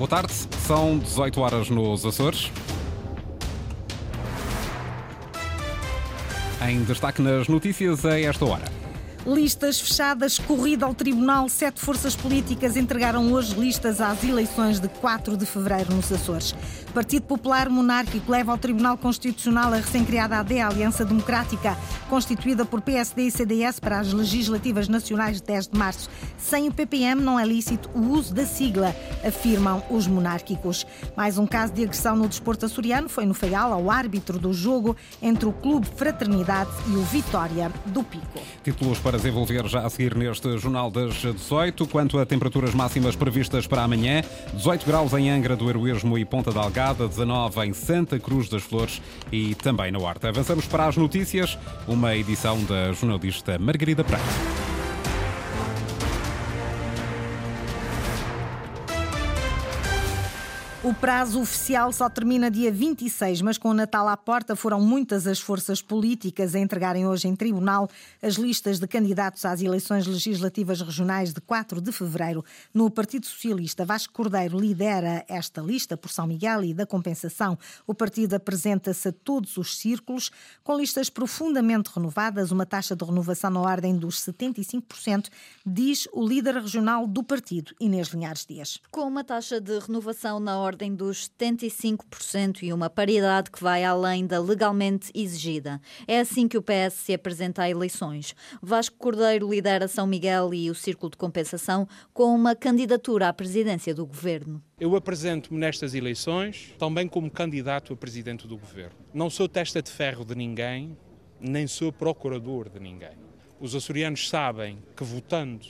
Boa tarde, são 18 horas nos Açores. Em destaque nas notícias a esta hora. Listas fechadas, corrida ao tribunal. Sete forças políticas entregaram hoje listas às eleições de 4 de fevereiro nos Açores. Partido Popular Monárquico leva ao Tribunal Constitucional a recém-criada AD, Aliança Democrática, constituída por PSD e CDS para as legislativas nacionais de 10 de março. Sem o PPM não é lícito o uso da sigla, afirmam os monárquicos. Mais um caso de agressão no desporto açoriano foi no Feial ao árbitro do jogo entre o Clube Fraternidade e o Vitória do Pico. Títulos para desenvolver já a seguir neste Jornal das 18. Quanto a temperaturas máximas previstas para amanhã, 18 graus em Angra do Heroísmo e Ponta da Algada, 19 em Santa Cruz das Flores e também na Horta. Avançamos para as notícias, uma edição da jornalista Margarida Praia. O prazo oficial só termina dia 26, mas com o Natal à porta foram muitas as forças políticas a entregarem hoje em tribunal as listas de candidatos às eleições legislativas regionais de 4 de fevereiro. No Partido Socialista, Vasco Cordeiro lidera esta lista por São Miguel e da compensação. O partido apresenta-se a todos os círculos com listas profundamente renovadas, uma taxa de renovação na ordem dos 75%, diz o líder regional do partido, Inês Linhares Dias. Com uma taxa de renovação na ordem ordem dos 75% e uma paridade que vai além da legalmente exigida. É assim que o PS se apresenta a eleições. Vasco Cordeiro lidera São Miguel e o Círculo de Compensação com uma candidatura à presidência do governo. Eu apresento-me nestas eleições também como candidato a presidente do governo. Não sou testa de ferro de ninguém, nem sou procurador de ninguém. Os açorianos sabem que votando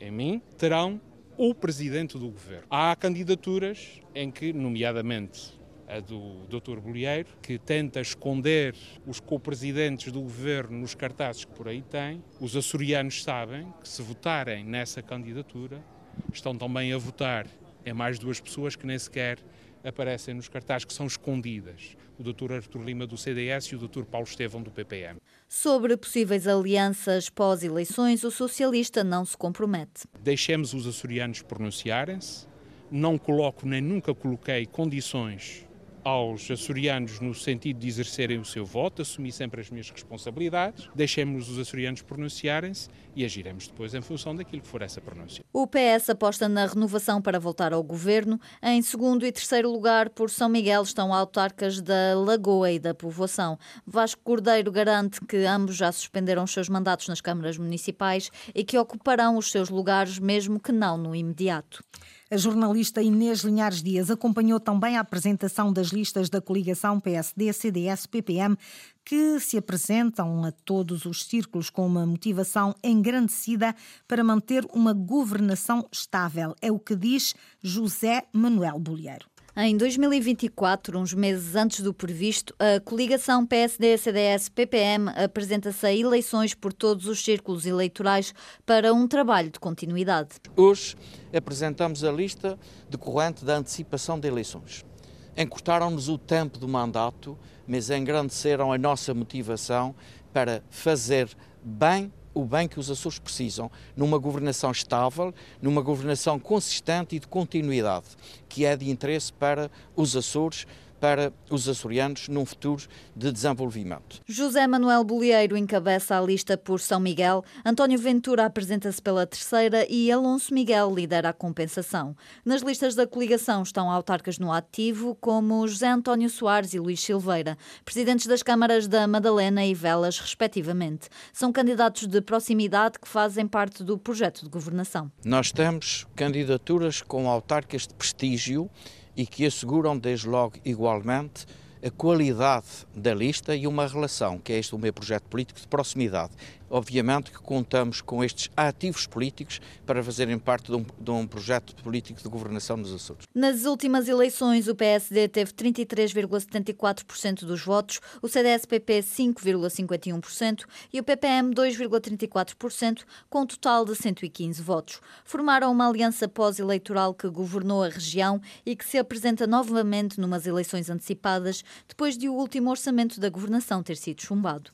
em mim terão o presidente do governo. Há candidaturas em que, nomeadamente a do Dr. Bolieiro, que tenta esconder os co-presidentes do governo nos cartazes que por aí tem. Os açorianos sabem que, se votarem nessa candidatura, estão também a votar em mais duas pessoas que nem sequer aparecem nos cartazes, que são escondidas. O Dr. Artur Lima do CDS e o Dr. Paulo Estevão do PPM. Sobre possíveis alianças pós-eleições, o socialista não se compromete. Deixemos os açorianos pronunciarem-se. Não coloco nem nunca coloquei condições aos açorianos no sentido de exercerem o seu voto, assumi sempre as minhas responsabilidades, deixemos os açorianos pronunciarem-se e agiremos depois em função daquilo que for essa pronúncia. O PS aposta na renovação para voltar ao governo. Em segundo e terceiro lugar, por São Miguel, estão autarcas da Lagoa e da Povoação. Vasco Cordeiro garante que ambos já suspenderam os seus mandatos nas câmaras municipais e que ocuparão os seus lugares, mesmo que não no imediato. A jornalista Inês Linhares Dias acompanhou também a apresentação das listas da coligação PSD, CDS, PPM, que se apresentam a todos os círculos com uma motivação engrandecida para manter uma governação estável. É o que diz José Manuel Bolheiro. Em 2024, uns meses antes do previsto, a coligação PSD-CDS-PPM apresenta-se a eleições por todos os círculos eleitorais para um trabalho de continuidade. Hoje apresentamos a lista decorrente da antecipação de eleições. Encurtaram-nos o tempo do mandato, mas engrandeceram a nossa motivação para fazer bem o bem que os Açores precisam, numa governação estável, numa governação consistente e de continuidade, que é de interesse para os Açores, para os açorianos num futuro de desenvolvimento. José Manuel Bolieiro encabeça a lista por São Miguel, António Ventura apresenta-se pela terceira e Alonso Miguel lidera a compensação. Nas listas da coligação estão autarcas no ativo, como José António Soares e Luís Silveira, presidentes das câmaras da Madalena e Velas, respectivamente. São candidatos de proximidade que fazem parte do projeto de governação. Nós temos candidaturas com autarcas de prestígio e que asseguram desde logo igualmente a qualidade da lista e uma relação, que é este o meu projeto político de proximidade, Obviamente que contamos com estes ativos políticos para fazerem parte de um, de um projeto político de governação nos Açores. Nas últimas eleições, o PSD teve 33,74% dos votos, o CDS-PP 5,51% e o PPM 2,34%, com um total de 115 votos. Formaram uma aliança pós-eleitoral que governou a região e que se apresenta novamente numas eleições antecipadas, depois de o último orçamento da governação ter sido chumbado.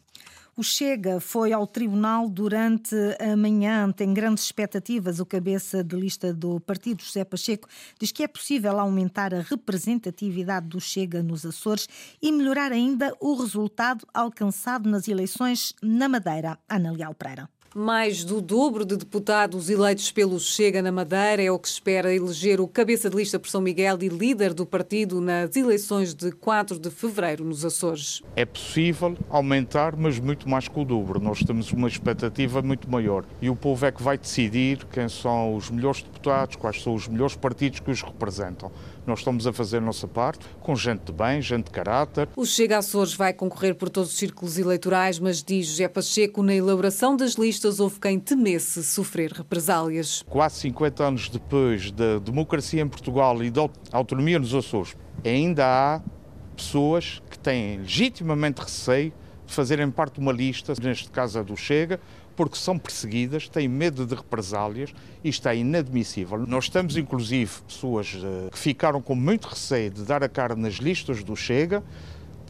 O Chega foi ao tribunal durante a manhã, tem grandes expectativas. O cabeça de lista do partido, José Pacheco, diz que é possível aumentar a representatividade do Chega nos Açores e melhorar ainda o resultado alcançado nas eleições na Madeira. Ana Leal Pereira. Mais do dobro de deputados eleitos pelo Chega na Madeira é o que espera eleger o cabeça de lista por São Miguel e líder do partido nas eleições de 4 de fevereiro nos Açores. É possível aumentar, mas muito mais que o dobro. Nós temos uma expectativa muito maior. E o povo é que vai decidir quem são os melhores deputados, quais são os melhores partidos que os representam. Nós estamos a fazer a nossa parte, com gente de bem, gente de caráter. O Chega Açores vai concorrer por todos os círculos eleitorais, mas diz José Pacheco, na elaboração das listas houve quem temesse sofrer represálias. Quase 50 anos depois da democracia em Portugal e da autonomia nos Açores, ainda há pessoas que têm legitimamente receio de fazerem parte de uma lista, neste caso a do Chega, porque são perseguidas, têm medo de represálias, isto é inadmissível. Nós temos inclusive pessoas eh, que ficaram com muito receio de dar a cara nas listas do Chega,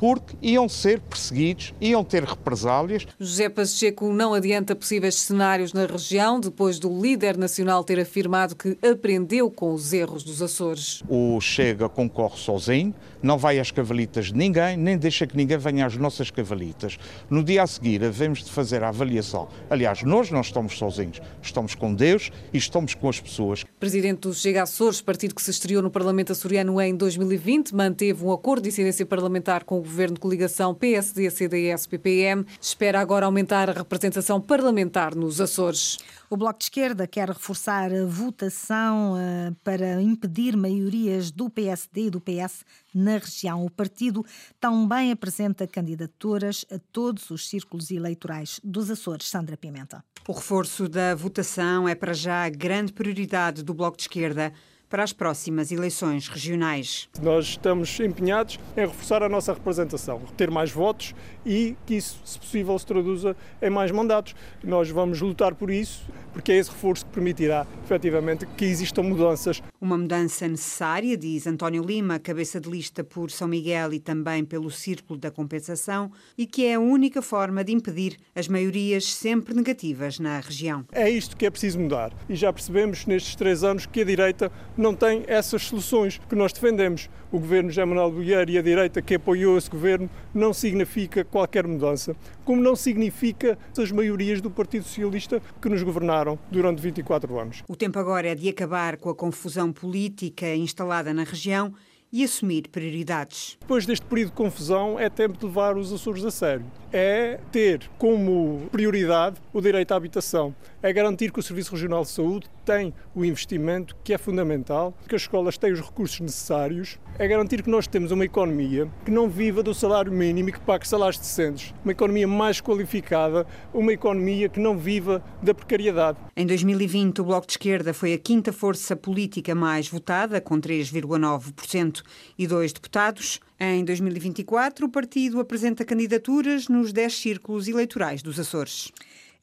porque iam ser perseguidos, iam ter represálias. José Pacheco não adianta possíveis cenários na região, depois do líder nacional ter afirmado que aprendeu com os erros dos Açores. O Chega concorre sozinho, não vai às cavalitas de ninguém, nem deixa que ninguém venha às nossas cavalitas. No dia a seguir, havemos de fazer a avaliação. Aliás, nós não estamos sozinhos, estamos com Deus e estamos com as pessoas. Presidente do Chega Açores, partido que se estreou no Parlamento açoriano em 2020, manteve um acordo de incidência parlamentar com o governo de coligação PSD-CDS-PPM espera agora aumentar a representação parlamentar nos Açores. O Bloco de Esquerda quer reforçar a votação uh, para impedir maiorias do PSD e do PS na região. O partido também apresenta candidaturas a todos os círculos eleitorais dos Açores. Sandra Pimenta. O reforço da votação é para já a grande prioridade do Bloco de Esquerda para as próximas eleições regionais. Nós estamos empenhados em reforçar a nossa representação, ter mais votos e que isso, se possível, se traduza em mais mandatos. Nós vamos lutar por isso, porque é esse reforço que permitirá, efetivamente, que existam mudanças. Uma mudança necessária, diz António Lima, cabeça de lista por São Miguel e também pelo Círculo da Compensação, e que é a única forma de impedir as maiorias sempre negativas na região. É isto que é preciso mudar. E já percebemos nestes três anos que a direita não tem essas soluções que nós defendemos. O governo José Manuel Bolheiro e a direita que apoiou esse governo não significa qualquer mudança, como não significa as maiorias do Partido Socialista que nos governaram durante 24 anos. O tempo agora é de acabar com a confusão política instalada na região e assumir prioridades. Depois deste período de confusão, é tempo de levar os Açores a sério. É ter como prioridade o direito à habitação. É garantir que o Serviço Regional de Saúde tem o investimento que é fundamental, que as escolas têm os recursos necessários. É garantir que nós temos uma economia que não viva do salário mínimo e que pague salários decentes. Uma economia mais qualificada, uma economia que não viva da precariedade. Em 2020, o Bloco de Esquerda foi a quinta força política mais votada, com 3,9% e dois deputados. Em 2024, o partido apresenta candidaturas nos 10 círculos eleitorais dos Açores.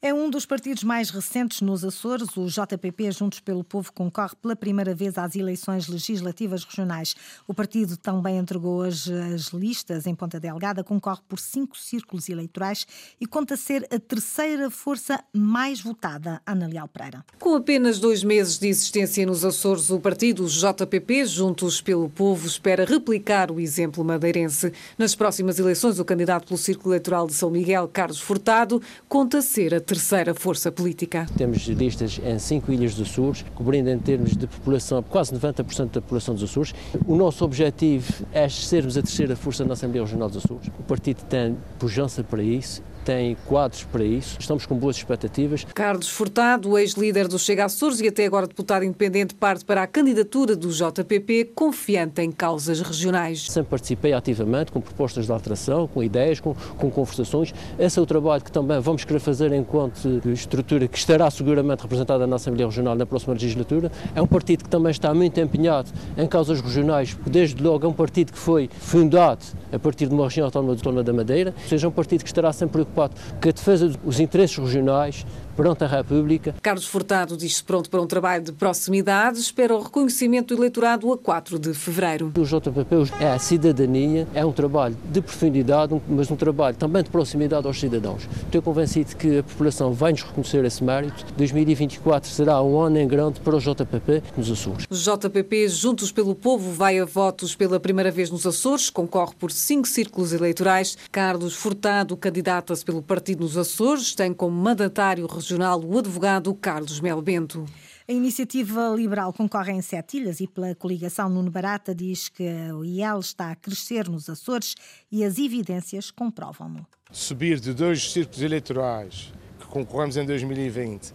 É um dos partidos mais recentes nos Açores. O JPP, Juntos pelo Povo, concorre pela primeira vez às eleições legislativas regionais. O partido também entregou as, as listas em Ponta Delgada, concorre por cinco círculos eleitorais e conta ser a terceira força mais votada. Ana Leal Pereira. Com apenas dois meses de existência nos Açores, o partido JPP, Juntos pelo Povo, espera replicar o exemplo madeirense. Nas próximas eleições, o candidato pelo Círculo Eleitoral de São Miguel, Carlos Furtado, conta ser a terceira força política. Temos listas em cinco ilhas do Sul, cobrindo em termos de população quase 90% da população dos Açores. O nosso objetivo é sermos a terceira força na Assembleia Regional dos Açores. O partido tem pujança para isso tem quadros para isso. Estamos com boas expectativas. Carlos Furtado, ex-líder do Chega Açores e até agora deputado independente, parte para a candidatura do JPP, confiante em causas regionais. Sempre participei ativamente com propostas de alteração, com ideias, com, com conversações. Esse é o trabalho que também vamos querer fazer enquanto estrutura que estará seguramente representada na Assembleia Regional na próxima legislatura. É um partido que também está muito empenhado em causas regionais, desde logo é um partido que foi fundado a partir de uma região autónoma de Tona da Madeira, ou seja, é um partido que estará sempre preocupado com a defesa dos interesses regionais, perante a República. Carlos Furtado diz-se pronto para um trabalho de proximidade, espera o reconhecimento do eleitorado a 4 de fevereiro. O JPP é a cidadania, é um trabalho de profundidade, mas um trabalho também de proximidade aos cidadãos. Estou convencido que a população vai nos reconhecer esse mérito. 2024 será um ano em grande para o JPP nos Açores. O JPP, Juntos pelo Povo, vai a votos pela primeira vez nos Açores, concorre por cinco círculos eleitorais. Carlos Furtado candidata-se pelo partido nos Açores, tem como mandatário regional o advogado Carlos Mel Bento. A iniciativa liberal concorre em sete ilhas e pela coligação Nuno Barata diz que o IEL está a crescer nos Açores e as evidências comprovam-no. Subir de dois círculos eleitorais que concorremos em 2020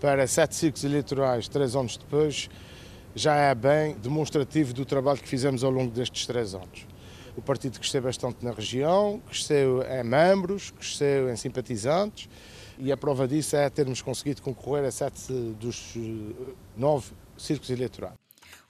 para sete círculos eleitorais três anos depois já é bem demonstrativo do trabalho que fizemos ao longo destes três anos. O partido cresceu bastante na região, cresceu em membros, cresceu em simpatizantes e a prova disso é termos conseguido concorrer a sete dos eh, nove círculos eleitorais.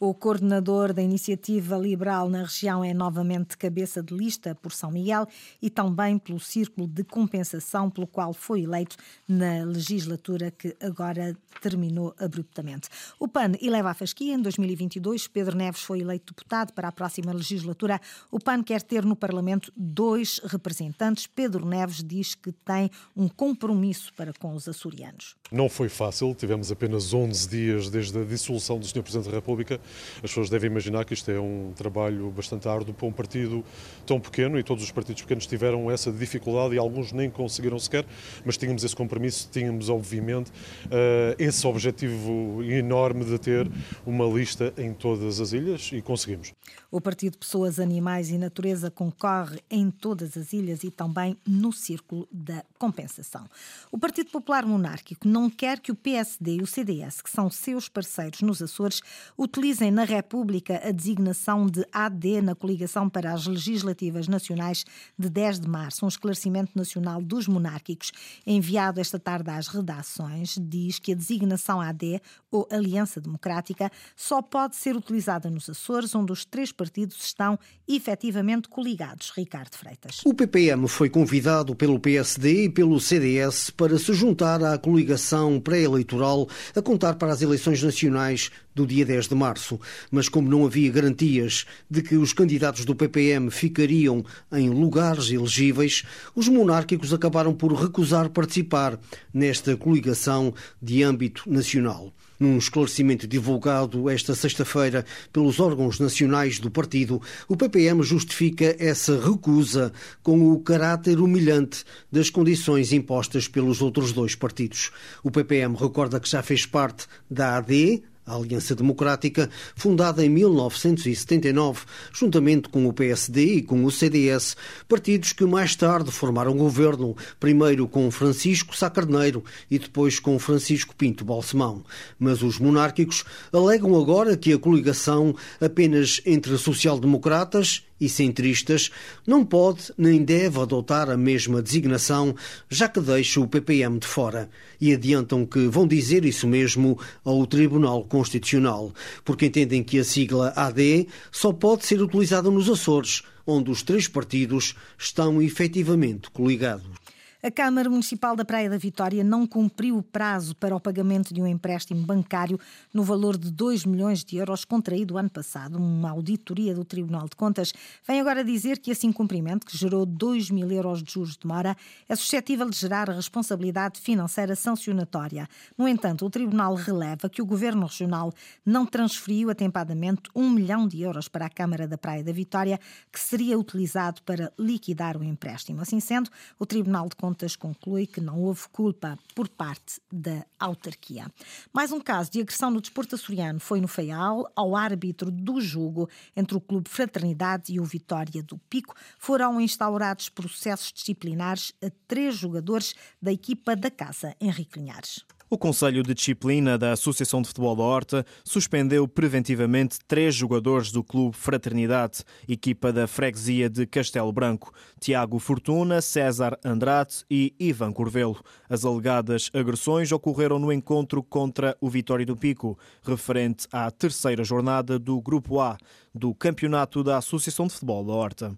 O coordenador da iniciativa liberal na região é novamente cabeça de lista por São Miguel e também pelo círculo de compensação pelo qual foi eleito na legislatura que agora terminou abruptamente. O PAN eleva a fasquia. Em 2022, Pedro Neves foi eleito deputado para a próxima legislatura. O PAN quer ter no Parlamento dois representantes. Pedro Neves diz que tem um compromisso para com os açorianos. Não foi fácil, tivemos apenas 11 dias desde a dissolução do Sr. Presidente da República as pessoas devem imaginar que isto é um trabalho bastante árduo para um partido tão pequeno e todos os partidos pequenos tiveram essa dificuldade e alguns nem conseguiram sequer, mas tínhamos esse compromisso, tínhamos obviamente uh, esse objetivo enorme de ter uma lista em todas as ilhas e conseguimos. O Partido Pessoas, Animais e Natureza concorre em todas as ilhas e também no círculo da compensação. O Partido Popular Monárquico não quer que o PSD e o CDS, que são seus parceiros nos Açores, utilizem na República a designação de AD na coligação para as legislativas nacionais de 10 de março. Um esclarecimento nacional dos monárquicos enviado esta tarde às redações diz que a designação AD ou Aliança Democrática só pode ser utilizada nos Açores, onde os três partidos estão efetivamente coligados. Ricardo Freitas. O PPM foi convidado pelo PSD e pelo CDS para se juntar à coligação pré-eleitoral a contar para as eleições nacionais do dia 10 de março. Mas como não havia garantias de que os candidatos do PPM ficariam em lugares elegíveis, os monárquicos acabaram por recusar participar nesta coligação de âmbito nacional. Num esclarecimento divulgado esta sexta-feira pelos órgãos nacionais do partido, o PPM justifica essa recusa com o caráter humilhante das condições impostas pelos outros dois partidos. O PPM recorda que já fez parte da AD, a Aliança Democrática, fundada em 1979, juntamente com o PSD e com o CDS, partidos que mais tarde formaram governo, primeiro com Francisco Sá Carneiro e depois com Francisco Pinto Balsemão. Mas os monárquicos alegam agora que a coligação apenas entre social-democratas e centristas, não pode nem deve adotar a mesma designação, já que deixa o PPM de fora. E adiantam que vão dizer isso mesmo ao Tribunal Constitucional, porque entendem que a sigla AD só pode ser utilizada nos Açores, onde os três partidos estão efetivamente coligados. A Câmara Municipal da Praia da Vitória não cumpriu o prazo para o pagamento de um empréstimo bancário no valor de 2 milhões de euros contraído ano passado. Uma auditoria do Tribunal de Contas vem agora dizer que esse incumprimento, que gerou 2 mil euros de juros de mora, é suscetível de gerar responsabilidade financeira sancionatória. No entanto, o Tribunal releva que o Governo Regional não transferiu atempadamente 1 milhão de euros para a Câmara da Praia da Vitória, que seria utilizado para liquidar o empréstimo. Assim sendo, o Tribunal de Contas Contas conclui que não houve culpa por parte da autarquia. Mais um caso de agressão no desporto açoriano foi no Feial, ao árbitro do jogo entre o Clube Fraternidade e o Vitória do Pico. Foram instaurados processos disciplinares a três jogadores da equipa da casa, Henrique Linhares. O Conselho de Disciplina da Associação de Futebol da Horta suspendeu preventivamente três jogadores do Clube Fraternidade, equipa da freguesia de Castelo Branco, Tiago Fortuna, César Andrade e Ivan Corvelo. As alegadas agressões ocorreram no encontro contra o Vitória do Pico, referente à terceira jornada do Grupo A do Campeonato da Associação de Futebol da Horta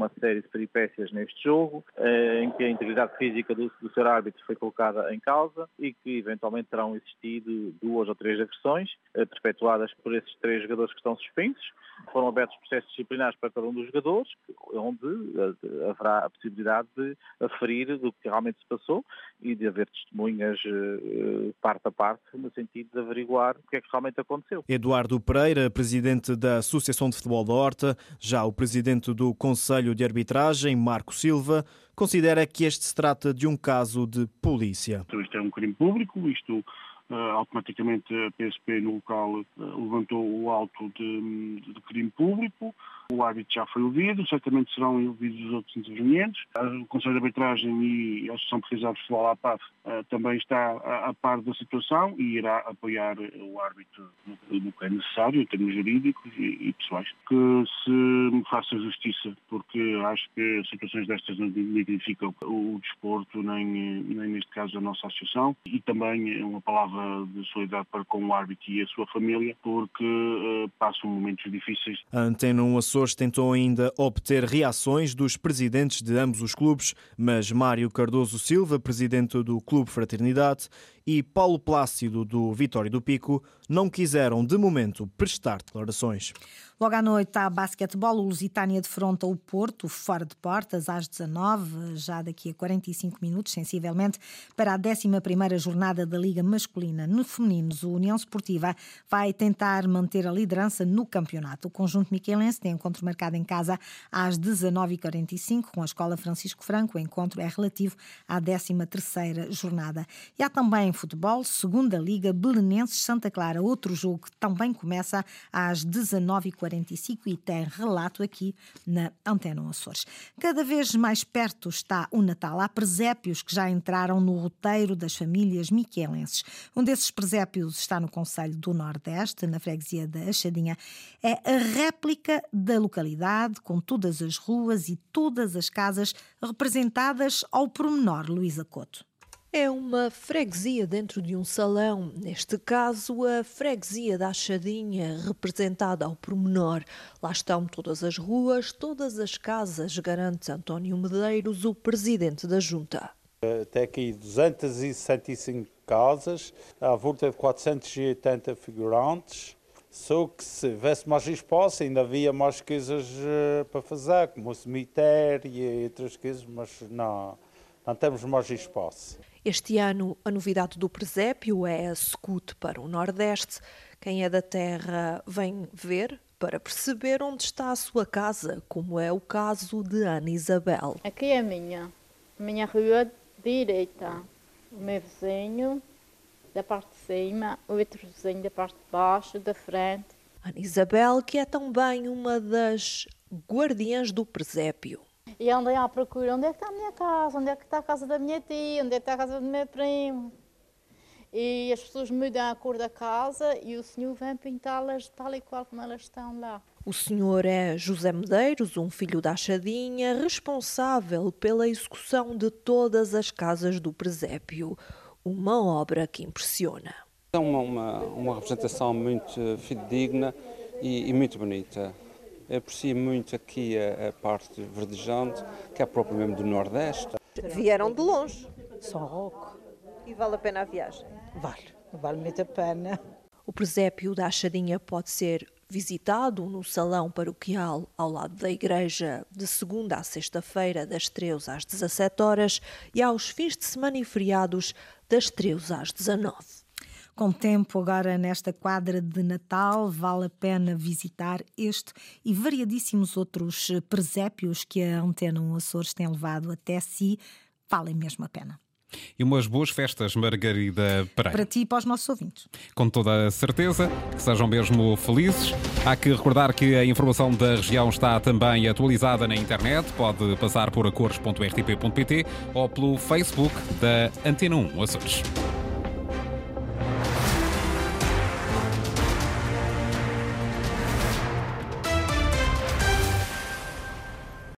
uma série de peripécias neste jogo, eh, em que a integridade física do, do seu árbitro foi colocada em causa e que eventualmente terão existido duas ou três agressões eh, perpetuadas por esses três jogadores que estão suspensos. Foram abertos processos disciplinares para cada um dos jogadores, onde eh, haverá a possibilidade de aferir do que realmente se passou e de haver testemunhas parte a parte, no sentido de averiguar o que é que realmente aconteceu. Eduardo Pereira, presidente da Associação de Futebol da Horta, já o presidente do Conselho de Arbitragem, Marco Silva, considera que este se trata de um caso de polícia. Isto é um crime público, isto uh, automaticamente a PSP no local uh, levantou o auto de, de crime público, o árbitro já foi ouvido, certamente serão ouvidos os outros intervenientes. O Conselho de Arbitragem e a Associação Portuguesa de Futebol, a PAF, eh, também está a par da situação e irá apoiar o árbitro no que é necessário, em termos jurídicos e pessoais. Que se faça justiça, porque acho que situações destas não dignificam o desporto, nem, nem neste caso a nossa associação, e também uma palavra de solidariedade para com o árbitro e a sua família, porque uh, passam momentos difíceis. Antena 1 Açores Tentou ainda obter reações dos presidentes de ambos os clubes, mas Mário Cardoso Silva, presidente do Clube Fraternidade, e Paulo Plácido, do Vitório do Pico, não quiseram, de momento, prestar declarações. Logo à noite há basquetebol. O Lusitânia defronta o Porto, fora de portas, às 19 já daqui a 45 minutos, sensivelmente, para a 11 jornada da Liga Masculina. No femininos, o União Esportiva vai tentar manter a liderança no campeonato. O conjunto miquelense tem encontro marcado em casa às 19h45 com a Escola Francisco Franco. O encontro é relativo à 13 jornada. E há também futebol, segunda Liga Belenenses Santa Clara, outro jogo que também começa às 19h45 e tem relato aqui na Antena Açores. Cada vez mais perto está o Natal. Há presépios que já entraram no roteiro das famílias miquelenses. Um desses presépios está no Conselho do Nordeste, na freguesia da Achadinha. É a réplica da localidade, com todas as ruas e todas as casas representadas ao pormenor, Luísa Couto. É uma freguesia dentro de um salão, neste caso a freguesia da Achadinha, representada ao pormenor. Lá estão todas as ruas, todas as casas, garante António Medeiros, o presidente da junta. Até aqui 265 casas, à volta de 480 figurantes. Só que se tivesse mais espaço, ainda havia mais coisas eh, para fazer, como o cemitério e outras coisas, mas não, não temos mais espaço. Este ano, a novidade do presépio é a Scoot para o Nordeste. Quem é da terra vem ver para perceber onde está a sua casa, como é o caso de Ana Isabel. Aqui é a minha, a minha rua direita. O meu vizinho da parte de cima, o outro vizinho da parte de baixo, da frente. Ana Isabel, que é também uma das guardiãs do presépio. E andei à procura, onde é que está a minha casa, onde é que está a casa da minha tia, onde é que está a casa do meu primo. E as pessoas mudam a cor da casa e o senhor vem pintá-las tal e qual como elas estão lá. O senhor é José Medeiros, um filho da Achadinha, responsável pela execução de todas as casas do presépio. Uma obra que impressiona. É uma, uma, uma representação muito fidedigna e, e muito bonita aprecio muito aqui a, a, parte verdejante, que é próprio mesmo do Nordeste. Vieram de longe. São Roque. E vale a pena a viagem? Vale, vale muito a pena. O presépio da Achadinha pode ser visitado no salão paroquial ao lado da igreja de segunda a sexta-feira das 13 às 17 horas e aos fins de semana e feriados das 13 às 19 com tempo agora nesta quadra de Natal, vale a pena visitar este e variadíssimos outros presépios que a Antena 1 Açores tem levado até si, valem mesmo a pena. E umas boas festas, Margarida Pereira. Para ti e para os nossos ouvintes. Com toda a certeza, que sejam mesmo felizes. Há que recordar que a informação da região está também atualizada na internet. Pode passar por acores.rtp.pt ou pelo Facebook da Antena 1 Açores.